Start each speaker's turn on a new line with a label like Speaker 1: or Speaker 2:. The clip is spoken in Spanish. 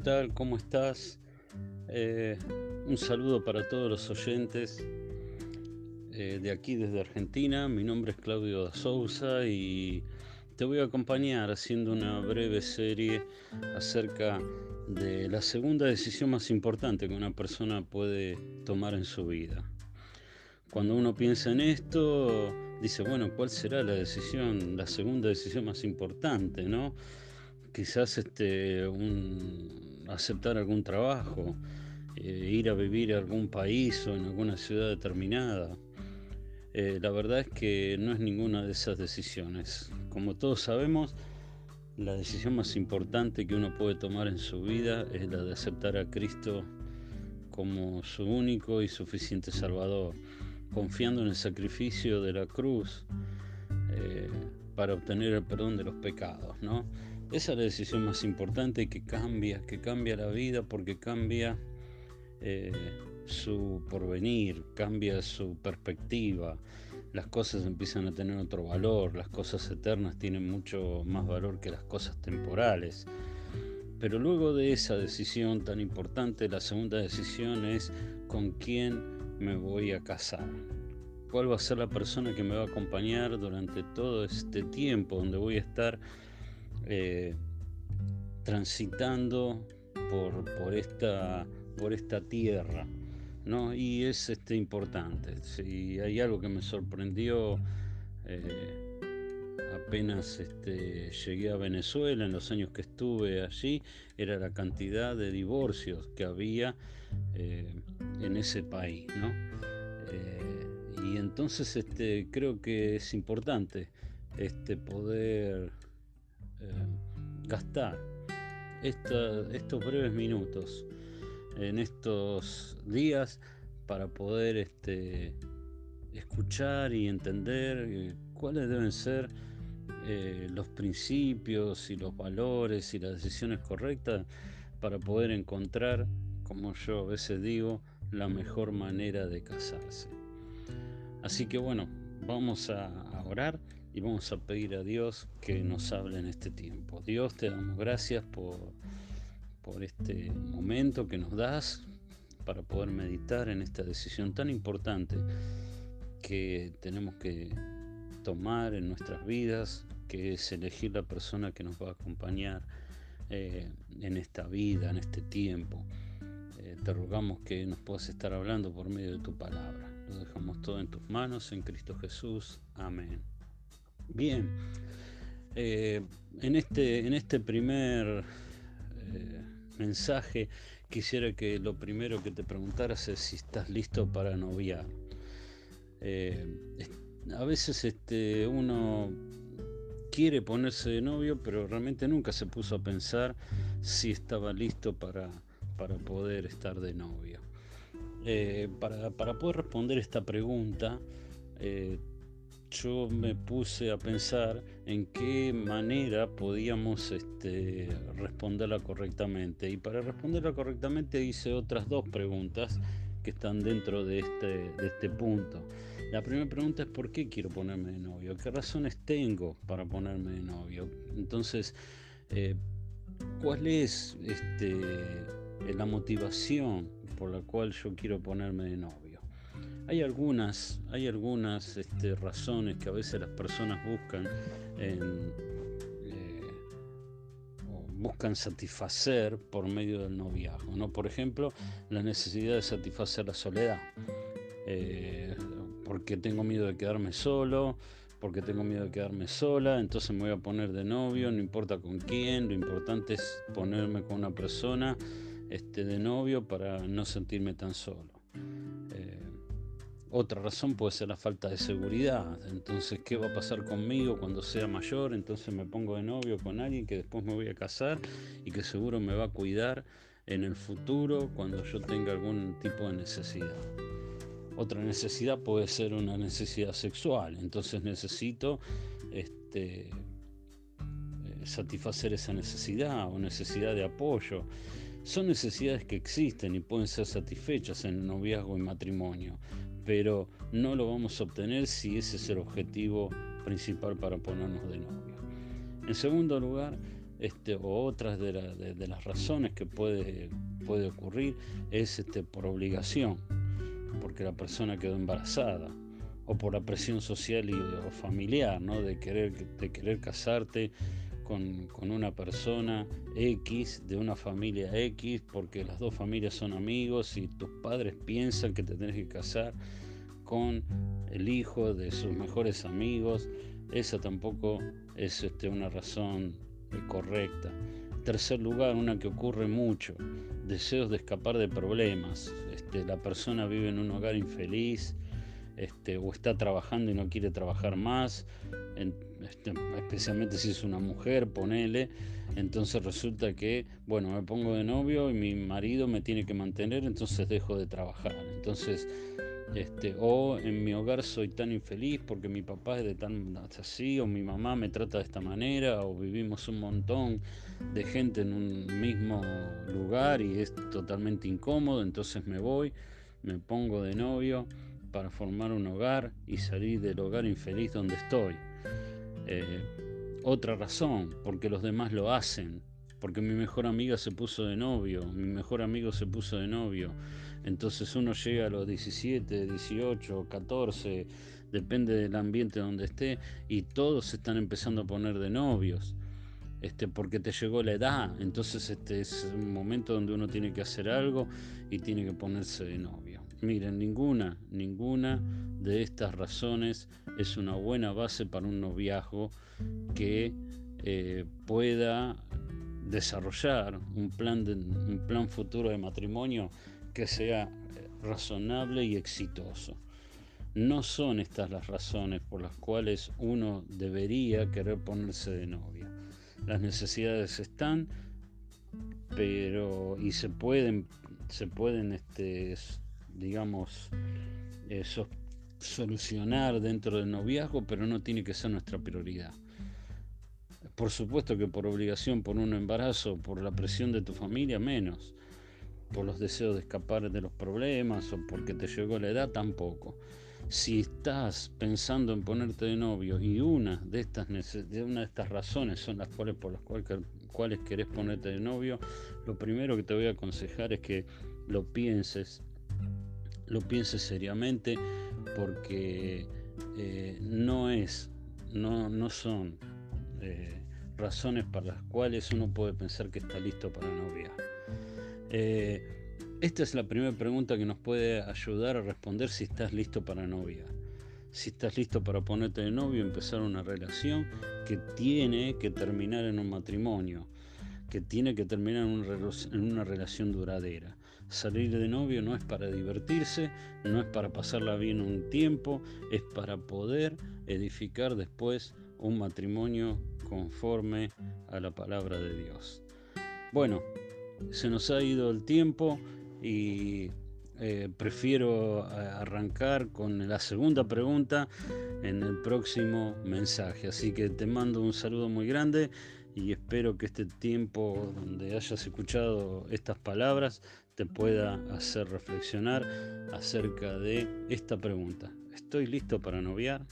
Speaker 1: tal? ¿Cómo estás? Eh, un saludo para todos los oyentes eh, de aquí desde Argentina. Mi nombre es Claudio da Souza y te voy a acompañar haciendo una breve serie acerca de la segunda decisión más importante que una persona puede tomar en su vida. Cuando uno piensa en esto, dice, bueno, ¿cuál será la decisión, la segunda decisión más importante, no? Quizás este, un, aceptar algún trabajo, eh, ir a vivir a algún país o en alguna ciudad determinada. Eh, la verdad es que no es ninguna de esas decisiones. Como todos sabemos, la decisión más importante que uno puede tomar en su vida es la de aceptar a Cristo como su único y suficiente Salvador, confiando en el sacrificio de la cruz eh, para obtener el perdón de los pecados, ¿no? Esa es la decisión más importante que cambia, que cambia la vida porque cambia eh, su porvenir, cambia su perspectiva. Las cosas empiezan a tener otro valor, las cosas eternas tienen mucho más valor que las cosas temporales. Pero luego de esa decisión tan importante, la segunda decisión es con quién me voy a casar. ¿Cuál va a ser la persona que me va a acompañar durante todo este tiempo donde voy a estar eh, transitando por, por, esta, por esta tierra. ¿no? Y es este, importante. Si hay algo que me sorprendió eh, apenas este, llegué a Venezuela, en los años que estuve allí, era la cantidad de divorcios que había eh, en ese país. ¿no? y entonces este, creo que es importante este, poder eh, gastar estos breves minutos en estos días para poder este, escuchar y entender eh, cuáles deben ser eh, los principios y los valores y las decisiones correctas para poder encontrar, como yo a veces digo, la mejor manera de casarse. Así que bueno, vamos a orar y vamos a pedir a Dios que nos hable en este tiempo. Dios, te damos gracias por, por este momento que nos das para poder meditar en esta decisión tan importante que tenemos que tomar en nuestras vidas, que es elegir la persona que nos va a acompañar eh, en esta vida, en este tiempo. Eh, te rogamos que nos puedas estar hablando por medio de tu palabra. Lo dejamos todo en tus manos, en Cristo Jesús. Amén. Bien, eh, en, este, en este primer eh, mensaje quisiera que lo primero que te preguntaras es si estás listo para noviar. Eh, a veces este, uno quiere ponerse de novio, pero realmente nunca se puso a pensar si estaba listo para, para poder estar de novio. para, para, poder responder esta pregunta, yo me puse a pensar en qué manera podíamos este, responderla correctamente. Y para responderla correctamente hice otras dos preguntas que están dentro de este, de este punto. La primera pregunta es ¿por qué quiero ponerme de novio? ¿Qué razones tengo para ponerme de novio? Entonces, eh, ¿cuál es este, la motivación por la cual yo quiero ponerme de novio? Hay algunas, hay algunas este, razones que a veces las personas buscan en, eh, buscan satisfacer por medio del noviazgo. ¿no? Por ejemplo, la necesidad de satisfacer la soledad. Eh, porque tengo miedo de quedarme solo, porque tengo miedo de quedarme sola, entonces me voy a poner de novio, no importa con quién, lo importante es ponerme con una persona este, de novio para no sentirme tan solo. Otra razón puede ser la falta de seguridad. Entonces, ¿qué va a pasar conmigo cuando sea mayor? Entonces me pongo de novio con alguien que después me voy a casar y que seguro me va a cuidar en el futuro cuando yo tenga algún tipo de necesidad. Otra necesidad puede ser una necesidad sexual. Entonces necesito este, eh, satisfacer esa necesidad o necesidad de apoyo. Son necesidades que existen y pueden ser satisfechas en noviazgo y matrimonio, pero no lo vamos a obtener si ese es el objetivo principal para ponernos de novio. En segundo lugar, este, o otras de, las razones que puede, puede ocurrir es este, por obligación, porque la persona quedó embarazada, o por la presión social y, o familiar, ¿no? de, querer, de querer casarte con, una persona X, de una familia X, porque las dos familias son amigos y tus padres piensan que te tenés que casar con el hijo de sus mejores amigos. Esa tampoco es este, una razón correcta. Tercer lugar, una que ocurre mucho, deseos de escapar de problemas. Este, la persona vive en un hogar infeliz este, o está trabajando y no quiere trabajar más, este, especialmente si es una mujer, ponele. Entonces resulta que, bueno, me pongo de novio y mi marido me tiene que mantener, entonces dejo de trabajar. Entonces este, o en mi hogar soy tan infeliz porque mi papá es de tan así, o mi mamá me trata de esta manera, o vivimos un montón de gente en un mismo lugar y es totalmente incómodo, entonces me voy, me pongo de novio para formar un hogar y salir del hogar infeliz donde estoy. Eh, otra razón, porque los demás lo hacen, porque mi mejor amiga se puso de novio, mi mejor amigo se puso de novio entonces uno llega a los 17, 18, 14, depende del ambiente donde esté, y todos están empezando a poner de novios. Este, porque te llegó la edad, entonces este es un momento donde uno tiene que hacer algo y tiene que ponerse de novio. Miren, ninguna, ninguna de estas razones es una buena base para un noviazgo que eh, pueda desarrollar un plan, de, un plan futuro de matrimonio que sea eh, razonable y exitoso. No son estas las razones por las cuales uno debería querer ponerse de novia. Las necesidades están, pero y se pueden, se pueden, este, digamos, solucionar dentro del noviazgo, pero no tiene que ser nuestra prioridad. Por supuesto que por obligación, por un embarazo, por la presión de tu familia, menos por los deseos de escapar de los problemas o porque te llegó la edad, tampoco. Si estás pensando en ponerte de novio y una de estas, de una de estas razones son las cuales por las cuales, cuales querés ponerte de novio, lo primero que te voy a aconsejar es que lo pienses, lo pienses seriamente porque eh, no es, no, no son eh, razones para las cuales uno puede pensar que está listo para noviar. Eh, esta es la primera pregunta que nos puede ayudar a responder si estás listo para novia. Si estás listo para ponerte de novio empezar una relación que tiene que terminar en un matrimonio, que tiene que terminar en una relación duradera. Salir de novio no es para divertirse, no es para pasarla bien un tiempo, es para poder edificar después un matrimonio conforme a la palabra de Dios. Bueno, se nos ha ido el tiempo y eh, prefiero eh, arrancar con la segunda pregunta en el próximo mensaje. Así que te mando un saludo muy grande y espero que este tiempo donde hayas escuchado estas palabras te pueda hacer reflexionar acerca de esta pregunta. ¿Estoy listo para noviar?